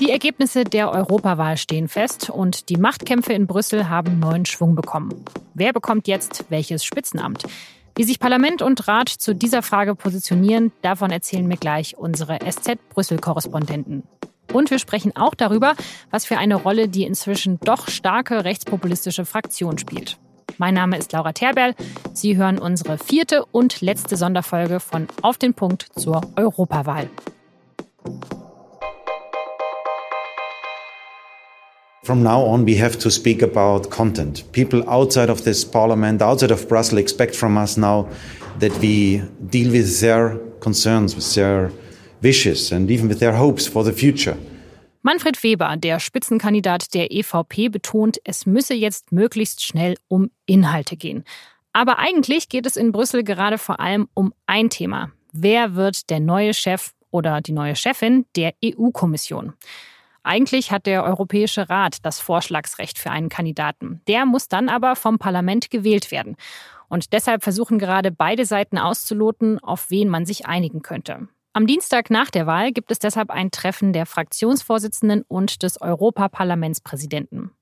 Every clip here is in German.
Die Ergebnisse der Europawahl stehen fest und die Machtkämpfe in Brüssel haben neuen Schwung bekommen. Wer bekommt jetzt welches Spitzenamt? Wie sich Parlament und Rat zu dieser Frage positionieren, davon erzählen mir gleich unsere SZ-Brüssel-Korrespondenten. Und wir sprechen auch darüber, was für eine Rolle die inzwischen doch starke rechtspopulistische Fraktion spielt. Mein Name ist Laura Terberl. Sie hören unsere vierte und letzte Sonderfolge von Auf den Punkt zur Europawahl. From now on, we have to speak about content. People outside of this parliament, outside of Brussels, expect from us now that we deal with their concerns, with their wishes and even with their hopes for the future. Manfred Weber, der Spitzenkandidat der EVP, betont, es müsse jetzt möglichst schnell um Inhalte gehen. Aber eigentlich geht es in Brüssel gerade vor allem um ein Thema. Wer wird der neue Chef oder die neue Chefin der EU-Kommission? Eigentlich hat der Europäische Rat das Vorschlagsrecht für einen Kandidaten. Der muss dann aber vom Parlament gewählt werden. Und deshalb versuchen gerade beide Seiten auszuloten, auf wen man sich einigen könnte. Am Dienstag nach der Wahl gibt es deshalb ein Treffen der Fraktionsvorsitzenden und des Europaparlamentspräsidenten.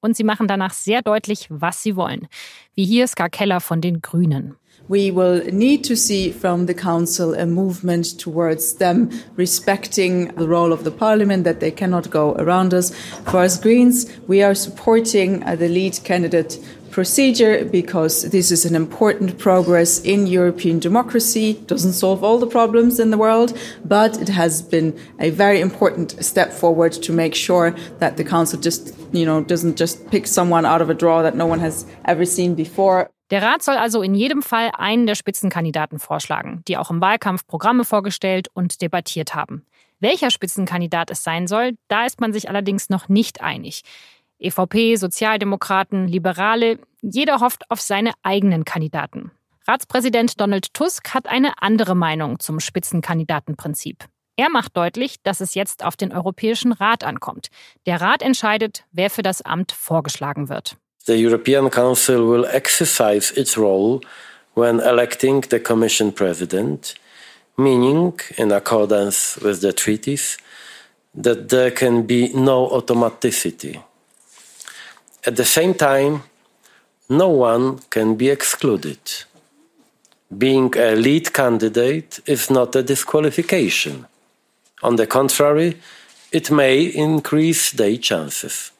Und sie machen danach sehr deutlich, was sie wollen. Wie hier Ska Keller von den Grünen. we will need to see from the Council a movement towards them respecting the role of the Parliament, that they cannot go around us. For us Greens, we are supporting uh, the lead candidate procedure because this is an important progress in European democracy. Doesn't solve all the problems in the world, but it has been a very important step forward to make sure that the council just, you know, doesn't just pick someone out of a drawer that no one has ever seen before. Der Rat soll also in jedem Fall einen der Spitzenkandidaten vorschlagen, die auch im Wahlkampf Programme vorgestellt und debattiert haben. Welcher Spitzenkandidat es sein soll, da ist man sich allerdings noch nicht einig. EVP, Sozialdemokraten, Liberale, jeder hofft auf seine eigenen Kandidaten. Ratspräsident Donald Tusk hat eine andere Meinung zum Spitzenkandidatenprinzip. Er macht deutlich, dass es jetzt auf den Europäischen Rat ankommt. Der Rat entscheidet, wer für das Amt vorgeschlagen wird. the European Council will exercise its role when electing the Commission President, meaning, in accordance with the treaties, that there can be no automaticity. At the same time, no one can be excluded. Being a lead candidate is not a disqualification. On the contrary, it may increase their chances.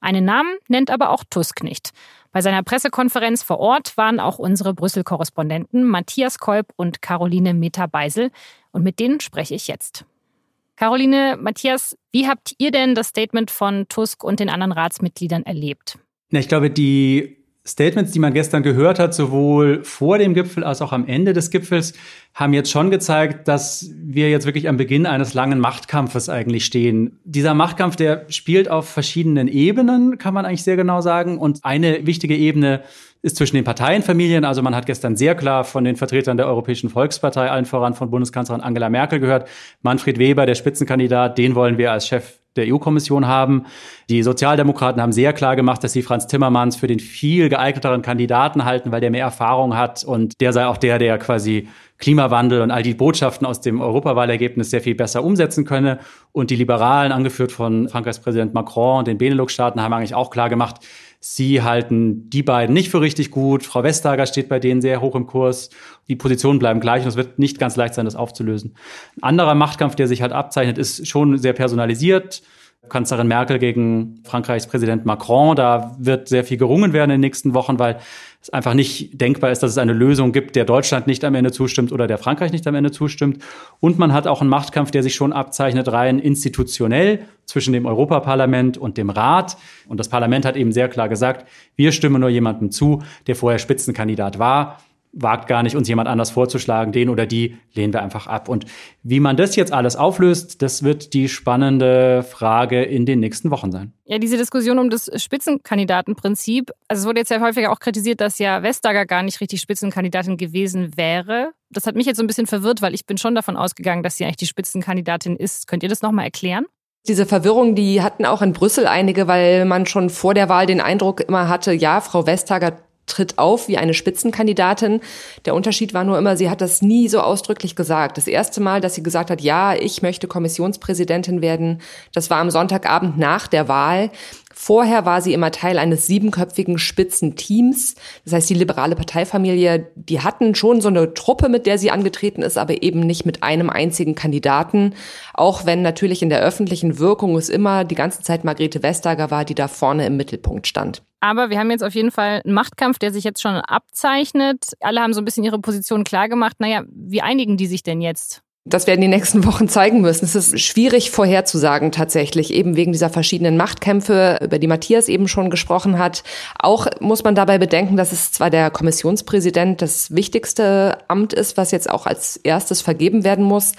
Einen Namen nennt aber auch Tusk nicht. Bei seiner Pressekonferenz vor Ort waren auch unsere Brüssel-Korrespondenten Matthias Kolb und Caroline Meta-Beisel. Und mit denen spreche ich jetzt. Caroline, Matthias, wie habt ihr denn das Statement von Tusk und den anderen Ratsmitgliedern erlebt? Ich glaube, die Statements, die man gestern gehört hat, sowohl vor dem Gipfel als auch am Ende des Gipfels, haben jetzt schon gezeigt, dass wir jetzt wirklich am Beginn eines langen Machtkampfes eigentlich stehen. Dieser Machtkampf, der spielt auf verschiedenen Ebenen, kann man eigentlich sehr genau sagen. Und eine wichtige Ebene ist zwischen den Parteienfamilien. Also man hat gestern sehr klar von den Vertretern der Europäischen Volkspartei, allen voran von Bundeskanzlerin Angela Merkel gehört. Manfred Weber, der Spitzenkandidat, den wollen wir als Chef der EU-Kommission haben. Die Sozialdemokraten haben sehr klar gemacht, dass sie Franz Timmermans für den viel geeigneteren Kandidaten halten, weil der mehr Erfahrung hat und der sei auch der, der quasi Klimawandel und all die Botschaften aus dem Europawahlergebnis sehr viel besser umsetzen könne. Und die Liberalen, angeführt von Frankreichs Präsident Macron und den Benelux-Staaten, haben eigentlich auch klar gemacht, Sie halten die beiden nicht für richtig gut. Frau Vestager steht bei denen sehr hoch im Kurs. Die Positionen bleiben gleich und es wird nicht ganz leicht sein, das aufzulösen. Ein anderer Machtkampf, der sich halt abzeichnet, ist schon sehr personalisiert. Kanzlerin Merkel gegen Frankreichs Präsident Macron. Da wird sehr viel gerungen werden in den nächsten Wochen, weil es einfach nicht denkbar ist, dass es eine Lösung gibt, der Deutschland nicht am Ende zustimmt oder der Frankreich nicht am Ende zustimmt. Und man hat auch einen Machtkampf, der sich schon abzeichnet, rein institutionell zwischen dem Europaparlament und dem Rat. Und das Parlament hat eben sehr klar gesagt, wir stimmen nur jemandem zu, der vorher Spitzenkandidat war wagt gar nicht, uns jemand anders vorzuschlagen. Den oder die lehnen wir einfach ab. Und wie man das jetzt alles auflöst, das wird die spannende Frage in den nächsten Wochen sein. Ja, diese Diskussion um das Spitzenkandidatenprinzip. Also es wurde jetzt ja häufiger auch kritisiert, dass ja Vestager gar nicht richtig Spitzenkandidatin gewesen wäre. Das hat mich jetzt so ein bisschen verwirrt, weil ich bin schon davon ausgegangen, dass sie eigentlich die Spitzenkandidatin ist. Könnt ihr das nochmal erklären? Diese Verwirrung, die hatten auch in Brüssel einige, weil man schon vor der Wahl den Eindruck immer hatte, ja, Frau Vestager tritt auf wie eine Spitzenkandidatin. Der Unterschied war nur immer, sie hat das nie so ausdrücklich gesagt. Das erste Mal, dass sie gesagt hat, ja, ich möchte Kommissionspräsidentin werden, das war am Sonntagabend nach der Wahl. Vorher war sie immer Teil eines siebenköpfigen Spitzenteams. Das heißt, die liberale Parteifamilie, die hatten schon so eine Truppe, mit der sie angetreten ist, aber eben nicht mit einem einzigen Kandidaten. Auch wenn natürlich in der öffentlichen Wirkung es immer die ganze Zeit Margrethe Vestager war, die da vorne im Mittelpunkt stand. Aber wir haben jetzt auf jeden Fall einen Machtkampf, der sich jetzt schon abzeichnet. Alle haben so ein bisschen ihre Position klargemacht. Naja, wie einigen die sich denn jetzt? Das werden die nächsten Wochen zeigen müssen. Es ist schwierig vorherzusagen tatsächlich, eben wegen dieser verschiedenen Machtkämpfe, über die Matthias eben schon gesprochen hat. Auch muss man dabei bedenken, dass es zwar der Kommissionspräsident das wichtigste Amt ist, was jetzt auch als erstes vergeben werden muss,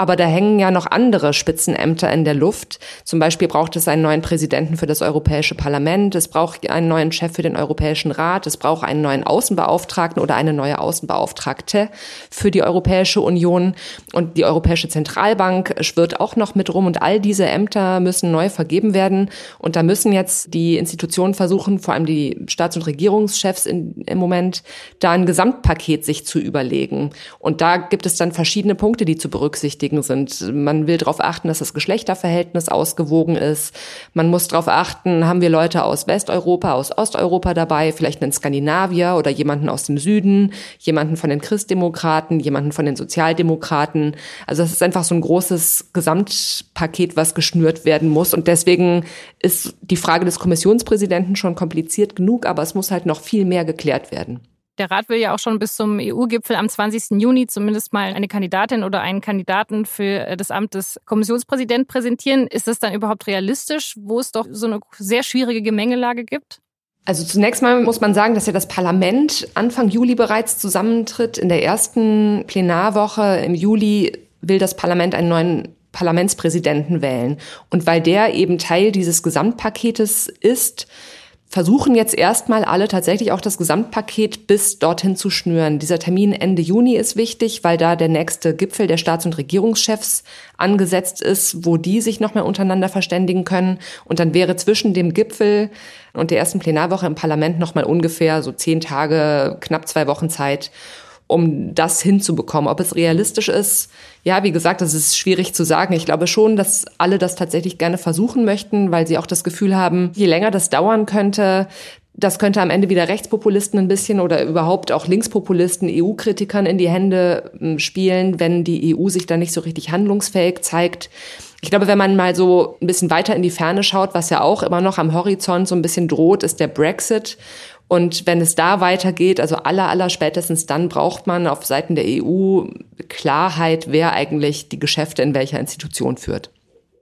aber da hängen ja noch andere Spitzenämter in der Luft. Zum Beispiel braucht es einen neuen Präsidenten für das Europäische Parlament. Es braucht einen neuen Chef für den Europäischen Rat. Es braucht einen neuen Außenbeauftragten oder eine neue Außenbeauftragte für die Europäische Union. Und die Europäische Zentralbank schwirrt auch noch mit rum. Und all diese Ämter müssen neu vergeben werden. Und da müssen jetzt die Institutionen versuchen, vor allem die Staats- und Regierungschefs in, im Moment, da ein Gesamtpaket sich zu überlegen. Und da gibt es dann verschiedene Punkte, die zu berücksichtigen berücksichtigen sind. Man will darauf achten, dass das Geschlechterverhältnis ausgewogen ist. Man muss darauf achten, haben wir Leute aus Westeuropa, aus Osteuropa dabei, vielleicht einen Skandinavier oder jemanden aus dem Süden, jemanden von den Christdemokraten, jemanden von den Sozialdemokraten. Also das ist einfach so ein großes Gesamtpaket, was geschnürt werden muss. Und deswegen ist die Frage des Kommissionspräsidenten schon kompliziert genug, aber es muss halt noch viel mehr geklärt werden. Der Rat will ja auch schon bis zum EU-Gipfel am 20. Juni zumindest mal eine Kandidatin oder einen Kandidaten für äh, das Amt des Kommissionspräsidenten präsentieren. Ist das dann überhaupt realistisch, wo es doch so eine sehr schwierige Gemengelage gibt? Also zunächst mal muss man sagen, dass ja das Parlament Anfang Juli bereits zusammentritt. In der ersten Plenarwoche im Juli will das Parlament einen neuen Parlamentspräsidenten wählen. Und weil der eben Teil dieses Gesamtpaketes ist, versuchen jetzt erstmal alle tatsächlich auch das Gesamtpaket bis dorthin zu schnüren. Dieser Termin Ende Juni ist wichtig, weil da der nächste Gipfel der Staats- und Regierungschefs angesetzt ist, wo die sich noch mehr untereinander verständigen können. Und dann wäre zwischen dem Gipfel und der ersten Plenarwoche im Parlament noch mal ungefähr so zehn Tage, knapp zwei Wochen Zeit, um das hinzubekommen. Ob es realistisch ist, ja, wie gesagt, das ist schwierig zu sagen. Ich glaube schon, dass alle das tatsächlich gerne versuchen möchten, weil sie auch das Gefühl haben, je länger das dauern könnte, das könnte am Ende wieder Rechtspopulisten ein bisschen oder überhaupt auch Linkspopulisten, EU-Kritikern in die Hände hm, spielen, wenn die EU sich da nicht so richtig handlungsfähig zeigt. Ich glaube, wenn man mal so ein bisschen weiter in die Ferne schaut, was ja auch immer noch am Horizont so ein bisschen droht, ist der Brexit. Und wenn es da weitergeht, also aller, aller spätestens dann braucht man auf Seiten der EU Klarheit, wer eigentlich die Geschäfte in welcher Institution führt.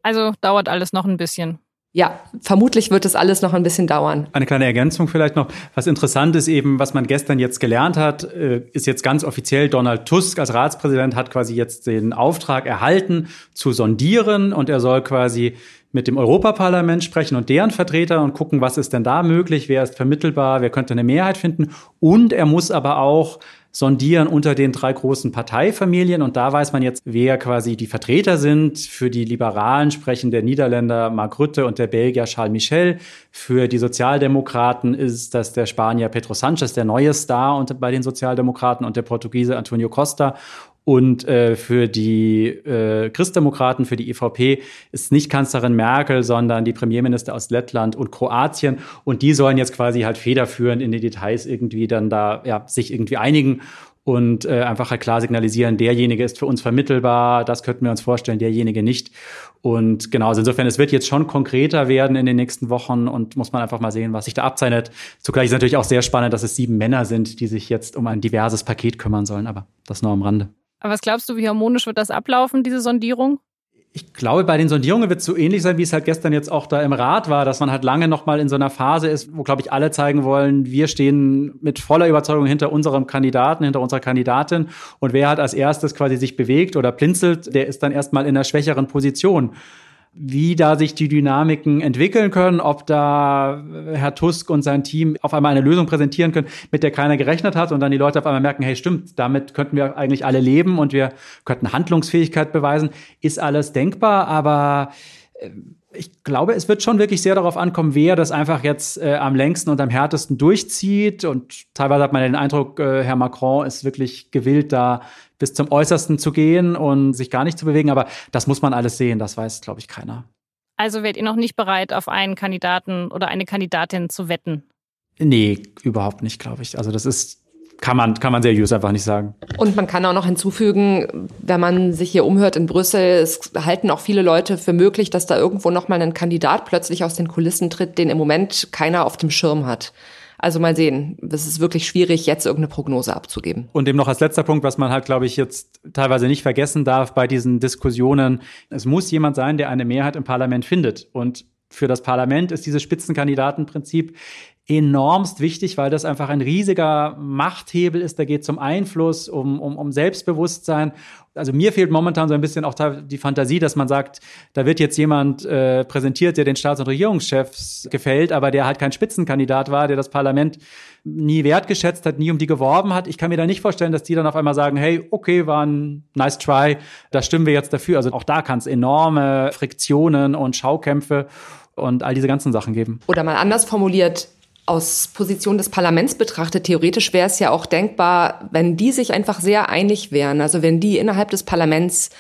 Also dauert alles noch ein bisschen. Ja, vermutlich wird es alles noch ein bisschen dauern. Eine kleine Ergänzung vielleicht noch. Was interessant ist eben, was man gestern jetzt gelernt hat, äh, ist jetzt ganz offiziell, Donald Tusk als Ratspräsident hat quasi jetzt den Auftrag erhalten, zu sondieren und er soll quasi mit dem Europaparlament sprechen und deren Vertretern und gucken, was ist denn da möglich, wer ist vermittelbar, wer könnte eine Mehrheit finden. Und er muss aber auch sondieren unter den drei großen Parteifamilien. Und da weiß man jetzt, wer quasi die Vertreter sind. Für die Liberalen sprechen der Niederländer Mark Rutte und der Belgier Charles Michel. Für die Sozialdemokraten ist das der Spanier Pedro Sanchez, der neue Star bei den Sozialdemokraten und der Portugiese Antonio Costa. Und äh, für die äh, Christdemokraten, für die EVP ist nicht Kanzlerin Merkel, sondern die Premierminister aus Lettland und Kroatien. Und die sollen jetzt quasi halt federführend in die Details irgendwie dann da ja, sich irgendwie einigen und äh, einfach halt klar signalisieren, derjenige ist für uns vermittelbar, das könnten wir uns vorstellen, derjenige nicht. Und genau, also insofern, es wird jetzt schon konkreter werden in den nächsten Wochen und muss man einfach mal sehen, was sich da abzeichnet. Zugleich ist natürlich auch sehr spannend, dass es sieben Männer sind, die sich jetzt um ein diverses Paket kümmern sollen, aber das nur am Rande. Aber was glaubst du, wie harmonisch wird das ablaufen, diese Sondierung? Ich glaube, bei den Sondierungen wird es so ähnlich sein, wie es halt gestern jetzt auch da im Rat war, dass man halt lange noch mal in so einer Phase ist, wo, glaube ich, alle zeigen wollen, wir stehen mit voller Überzeugung hinter unserem Kandidaten, hinter unserer Kandidatin. Und wer hat als erstes quasi sich bewegt oder blinzelt, der ist dann erstmal in einer schwächeren Position wie da sich die Dynamiken entwickeln können, ob da Herr Tusk und sein Team auf einmal eine Lösung präsentieren können, mit der keiner gerechnet hat und dann die Leute auf einmal merken, hey, stimmt, damit könnten wir eigentlich alle leben und wir könnten Handlungsfähigkeit beweisen, ist alles denkbar, aber ich glaube, es wird schon wirklich sehr darauf ankommen, wer das einfach jetzt äh, am längsten und am härtesten durchzieht. Und teilweise hat man den Eindruck, äh, Herr Macron ist wirklich gewillt, da bis zum Äußersten zu gehen und sich gar nicht zu bewegen. Aber das muss man alles sehen, das weiß, glaube ich, keiner. Also wärt ihr noch nicht bereit, auf einen Kandidaten oder eine Kandidatin zu wetten? Nee, überhaupt nicht, glaube ich. Also das ist kann man, kann man seriös einfach nicht sagen. Und man kann auch noch hinzufügen, wenn man sich hier umhört in Brüssel, es halten auch viele Leute für möglich, dass da irgendwo nochmal ein Kandidat plötzlich aus den Kulissen tritt, den im Moment keiner auf dem Schirm hat. Also mal sehen, es ist wirklich schwierig, jetzt irgendeine Prognose abzugeben. Und eben noch als letzter Punkt, was man halt, glaube ich, jetzt teilweise nicht vergessen darf bei diesen Diskussionen. Es muss jemand sein, der eine Mehrheit im Parlament findet. Und für das Parlament ist dieses Spitzenkandidatenprinzip enormst wichtig, weil das einfach ein riesiger Machthebel ist. Da geht es um Einfluss, um, um, um Selbstbewusstsein. Also mir fehlt momentan so ein bisschen auch die Fantasie, dass man sagt, da wird jetzt jemand äh, präsentiert, der den Staats- und Regierungschefs gefällt, aber der halt kein Spitzenkandidat war, der das Parlament nie wertgeschätzt hat, nie um die geworben hat. Ich kann mir da nicht vorstellen, dass die dann auf einmal sagen, hey, okay, war ein nice try, da stimmen wir jetzt dafür. Also auch da kann es enorme Friktionen und Schaukämpfe und all diese ganzen Sachen geben. Oder mal anders formuliert, aus Position des Parlaments betrachtet, theoretisch wäre es ja auch denkbar, wenn die sich einfach sehr einig wären, also wenn die innerhalb des Parlaments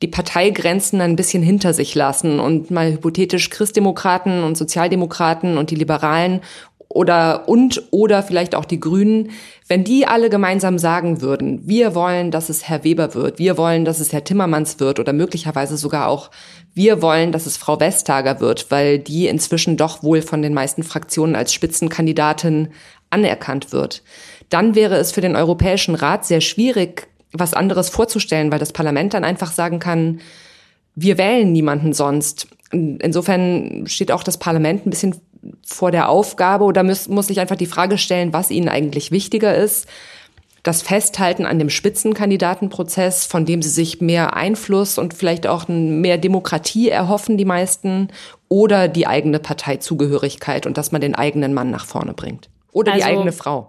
die Parteigrenzen ein bisschen hinter sich lassen und mal hypothetisch Christdemokraten und Sozialdemokraten und die Liberalen oder und oder vielleicht auch die Grünen, wenn die alle gemeinsam sagen würden, wir wollen, dass es Herr Weber wird, wir wollen, dass es Herr Timmermans wird oder möglicherweise sogar auch wir wollen, dass es Frau Vestager wird, weil die inzwischen doch wohl von den meisten Fraktionen als Spitzenkandidatin anerkannt wird. Dann wäre es für den Europäischen Rat sehr schwierig, was anderes vorzustellen, weil das Parlament dann einfach sagen kann, wir wählen niemanden sonst. Insofern steht auch das Parlament ein bisschen vor der Aufgabe oder muss, muss sich einfach die Frage stellen, was ihnen eigentlich wichtiger ist. Das Festhalten an dem Spitzenkandidatenprozess, von dem sie sich mehr Einfluss und vielleicht auch mehr Demokratie erhoffen, die meisten, oder die eigene Parteizugehörigkeit und dass man den eigenen Mann nach vorne bringt. Oder also, die eigene Frau.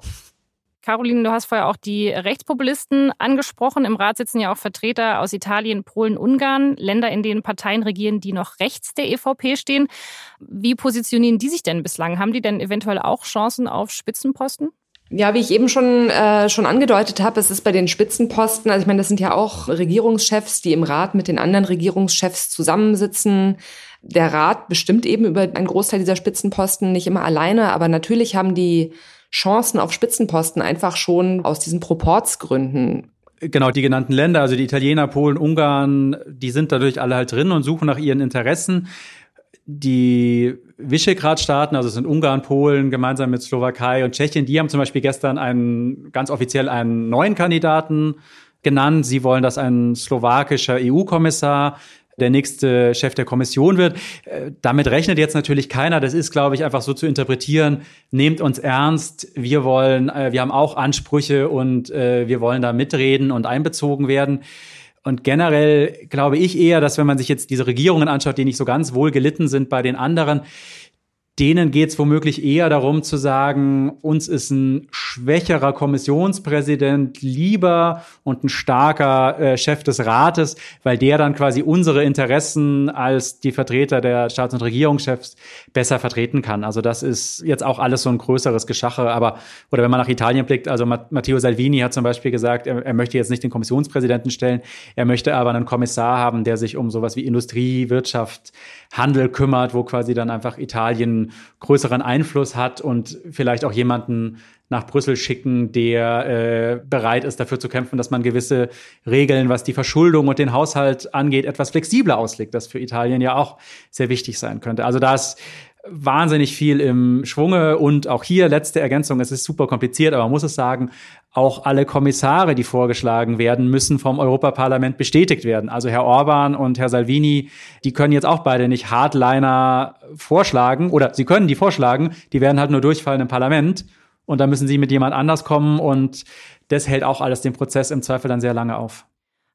Caroline, du hast vorher auch die Rechtspopulisten angesprochen. Im Rat sitzen ja auch Vertreter aus Italien, Polen, Ungarn, Länder, in denen Parteien regieren, die noch rechts der EVP stehen. Wie positionieren die sich denn bislang? Haben die denn eventuell auch Chancen auf Spitzenposten? Ja, wie ich eben schon äh, schon angedeutet habe, es ist bei den Spitzenposten, also ich meine, das sind ja auch Regierungschefs, die im Rat mit den anderen Regierungschefs zusammensitzen. Der Rat bestimmt eben über einen Großteil dieser Spitzenposten nicht immer alleine, aber natürlich haben die Chancen auf Spitzenposten einfach schon aus diesen Proportsgründen Genau, die genannten Länder, also die Italiener, Polen, Ungarn, die sind dadurch alle halt drin und suchen nach ihren Interessen. Die Visegrad-Staaten, also es sind Ungarn, Polen, gemeinsam mit Slowakei und Tschechien, die haben zum Beispiel gestern einen, ganz offiziell einen neuen Kandidaten genannt. Sie wollen, dass ein slowakischer EU-Kommissar der nächste Chef der Kommission wird. Äh, damit rechnet jetzt natürlich keiner. Das ist, glaube ich, einfach so zu interpretieren. Nehmt uns ernst. Wir wollen, äh, wir haben auch Ansprüche und äh, wir wollen da mitreden und einbezogen werden. Und generell glaube ich eher, dass wenn man sich jetzt diese Regierungen anschaut, die nicht so ganz wohl gelitten sind bei den anderen, denen geht es womöglich eher darum zu sagen, uns ist ein schwächerer Kommissionspräsident lieber und ein starker äh, Chef des Rates, weil der dann quasi unsere Interessen als die Vertreter der Staats- und Regierungschefs besser vertreten kann. Also das ist jetzt auch alles so ein größeres Geschache. Aber oder wenn man nach Italien blickt, also Matteo Salvini hat zum Beispiel gesagt, er, er möchte jetzt nicht den Kommissionspräsidenten stellen, er möchte aber einen Kommissar haben, der sich um sowas wie Industrie, Wirtschaft, Handel kümmert, wo quasi dann einfach Italien größeren Einfluss hat und vielleicht auch jemanden nach Brüssel schicken, der äh, bereit ist, dafür zu kämpfen, dass man gewisse Regeln, was die Verschuldung und den Haushalt angeht, etwas flexibler auslegt, das für Italien ja auch sehr wichtig sein könnte. Also da ist wahnsinnig viel im Schwunge und auch hier letzte Ergänzung, es ist super kompliziert, aber man muss es sagen, auch alle Kommissare, die vorgeschlagen werden, müssen vom Europaparlament bestätigt werden. Also Herr Orban und Herr Salvini, die können jetzt auch beide nicht Hardliner vorschlagen oder sie können die vorschlagen, die werden halt nur durchfallen im Parlament und dann müssen sie mit jemand anders kommen und das hält auch alles den Prozess im Zweifel dann sehr lange auf.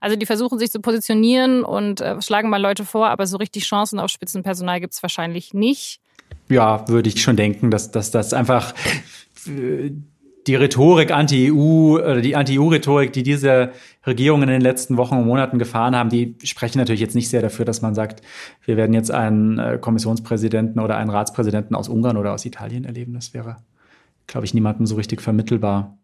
Also die versuchen sich zu positionieren und äh, schlagen mal Leute vor, aber so richtig Chancen auf Spitzenpersonal gibt es wahrscheinlich nicht ja, würde ich schon denken, dass, dass das einfach äh, die Rhetorik anti-EU oder die Anti-EU-Rhetorik, die diese Regierungen in den letzten Wochen und Monaten gefahren haben, die sprechen natürlich jetzt nicht sehr dafür, dass man sagt, wir werden jetzt einen äh, Kommissionspräsidenten oder einen Ratspräsidenten aus Ungarn oder aus Italien erleben. Das wäre, glaube ich, niemandem so richtig vermittelbar.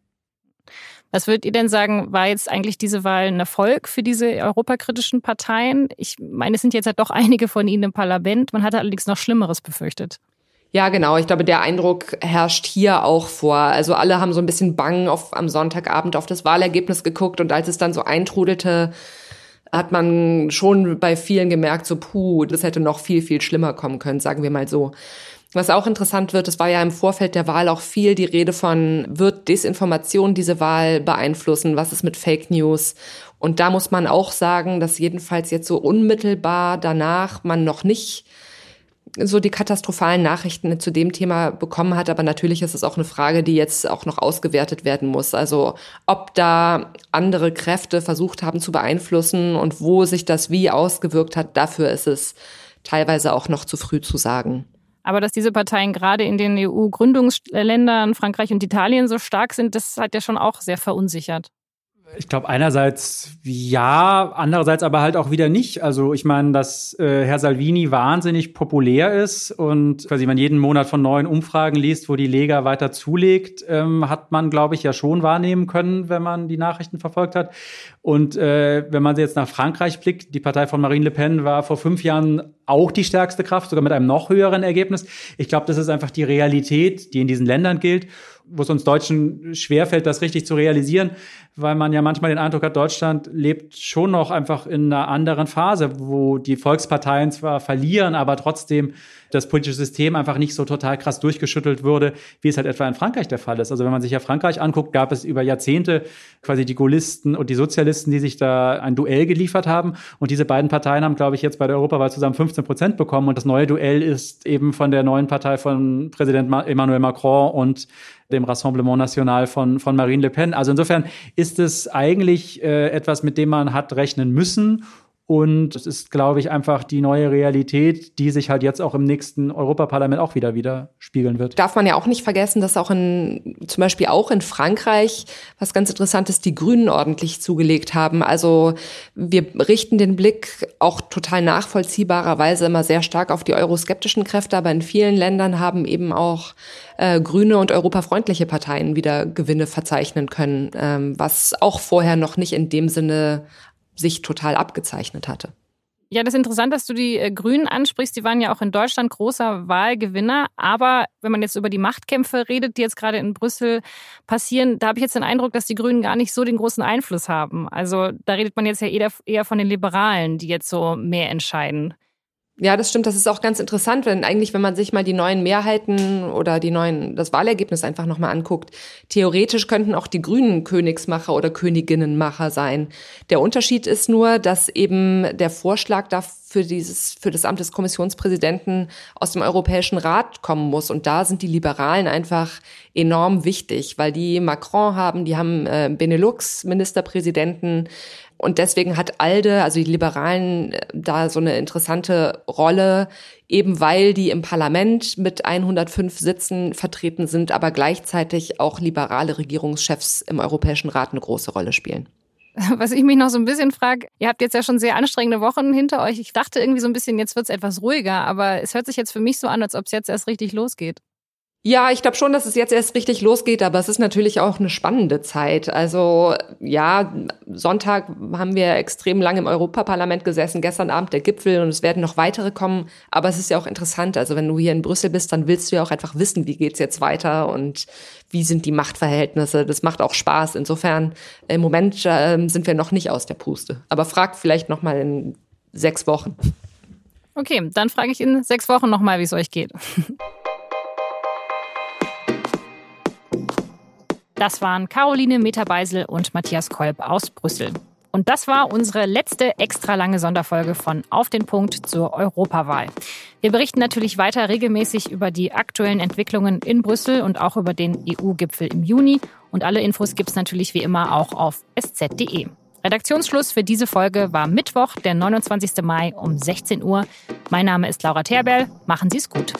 Was würdet ihr denn sagen, war jetzt eigentlich diese Wahl ein Erfolg für diese europakritischen Parteien? Ich meine, es sind jetzt ja doch einige von ihnen im Parlament. Man hatte allerdings noch Schlimmeres befürchtet. Ja, genau. Ich glaube, der Eindruck herrscht hier auch vor. Also alle haben so ein bisschen bang auf, am Sonntagabend auf das Wahlergebnis geguckt und als es dann so eintrudelte, hat man schon bei vielen gemerkt, so puh, das hätte noch viel, viel schlimmer kommen können, sagen wir mal so. Was auch interessant wird, es war ja im Vorfeld der Wahl auch viel die Rede von, wird Desinformation diese Wahl beeinflussen? Was ist mit Fake News? Und da muss man auch sagen, dass jedenfalls jetzt so unmittelbar danach man noch nicht so die katastrophalen Nachrichten zu dem Thema bekommen hat. Aber natürlich ist es auch eine Frage, die jetzt auch noch ausgewertet werden muss. Also ob da andere Kräfte versucht haben zu beeinflussen und wo sich das wie ausgewirkt hat, dafür ist es teilweise auch noch zu früh zu sagen. Aber dass diese Parteien gerade in den EU-Gründungsländern Frankreich und Italien so stark sind, das hat ja schon auch sehr verunsichert. Ich glaube einerseits ja, andererseits aber halt auch wieder nicht. Also ich meine, dass äh, Herr Salvini wahnsinnig populär ist und quasi man jeden Monat von neuen Umfragen liest, wo die Lega weiter zulegt, ähm, hat man, glaube ich, ja schon wahrnehmen können, wenn man die Nachrichten verfolgt hat. Und äh, wenn man jetzt nach Frankreich blickt, die Partei von Marine Le Pen war vor fünf Jahren auch die stärkste Kraft, sogar mit einem noch höheren Ergebnis. Ich glaube, das ist einfach die Realität, die in diesen Ländern gilt wo es uns Deutschen schwerfällt, das richtig zu realisieren, weil man ja manchmal den Eindruck hat, Deutschland lebt schon noch einfach in einer anderen Phase, wo die Volksparteien zwar verlieren, aber trotzdem das politische System einfach nicht so total krass durchgeschüttelt würde, wie es halt etwa in Frankreich der Fall ist. Also wenn man sich ja Frankreich anguckt, gab es über Jahrzehnte quasi die Gaullisten und die Sozialisten, die sich da ein Duell geliefert haben. Und diese beiden Parteien haben, glaube ich, jetzt bei der Europawahl zusammen 15 Prozent bekommen. Und das neue Duell ist eben von der neuen Partei von Präsident Emmanuel Macron und dem Rassemblement National von, von Marine Le Pen. Also insofern ist es eigentlich äh, etwas, mit dem man hat rechnen müssen. Und es ist, glaube ich, einfach die neue Realität, die sich halt jetzt auch im nächsten Europaparlament auch wieder widerspiegeln wird. Darf man ja auch nicht vergessen, dass auch in, zum Beispiel auch in Frankreich, was ganz interessant ist, die Grünen ordentlich zugelegt haben. Also wir richten den Blick auch total nachvollziehbarerweise immer sehr stark auf die euroskeptischen Kräfte, aber in vielen Ländern haben eben auch äh, grüne und europafreundliche Parteien wieder Gewinne verzeichnen können, ähm, was auch vorher noch nicht in dem Sinne sich total abgezeichnet hatte. Ja, das ist interessant, dass du die äh, Grünen ansprichst. Die waren ja auch in Deutschland großer Wahlgewinner. Aber wenn man jetzt über die Machtkämpfe redet, die jetzt gerade in Brüssel passieren, da habe ich jetzt den Eindruck, dass die Grünen gar nicht so den großen Einfluss haben. Also da redet man jetzt ja eher, eher von den Liberalen, die jetzt so mehr entscheiden. Ja, das stimmt. Das ist auch ganz interessant, wenn eigentlich, wenn man sich mal die neuen Mehrheiten oder die neuen, das Wahlergebnis einfach nochmal anguckt, theoretisch könnten auch die Grünen Königsmacher oder Königinnenmacher sein. Der Unterschied ist nur, dass eben der Vorschlag dafür für dieses, für das Amt des Kommissionspräsidenten aus dem Europäischen Rat kommen muss. Und da sind die Liberalen einfach enorm wichtig, weil die Macron haben, die haben äh, Benelux-Ministerpräsidenten, und deswegen hat ALDE, also die Liberalen, äh, da so eine interessante Rolle, eben weil die im Parlament mit 105 Sitzen vertreten sind, aber gleichzeitig auch liberale Regierungschefs im Europäischen Rat eine große Rolle spielen. Was ich mich noch so ein bisschen frage, ihr habt jetzt ja schon sehr anstrengende Wochen hinter euch. Ich dachte irgendwie so ein bisschen, jetzt wird es etwas ruhiger, aber es hört sich jetzt für mich so an, als ob es jetzt erst richtig losgeht. Ja, ich glaube schon, dass es jetzt erst richtig losgeht, aber es ist natürlich auch eine spannende Zeit. Also ja, Sonntag haben wir extrem lange im Europaparlament gesessen, gestern Abend der Gipfel und es werden noch weitere kommen. Aber es ist ja auch interessant. Also wenn du hier in Brüssel bist, dann willst du ja auch einfach wissen, wie geht's jetzt weiter und wie sind die Machtverhältnisse. Das macht auch Spaß. Insofern im Moment äh, sind wir noch nicht aus der Puste. Aber fragt vielleicht noch mal in sechs Wochen. Okay, dann frage ich in sechs Wochen noch mal, wie es euch geht. Das waren Caroline Meterbeisel und Matthias Kolb aus Brüssel. Und das war unsere letzte extra lange Sonderfolge von Auf den Punkt zur Europawahl. Wir berichten natürlich weiter regelmäßig über die aktuellen Entwicklungen in Brüssel und auch über den EU-Gipfel im Juni. Und alle Infos gibt es natürlich wie immer auch auf sz.de. Redaktionsschluss für diese Folge war Mittwoch, der 29. Mai um 16 Uhr. Mein Name ist Laura Terberl. Machen Sie es gut.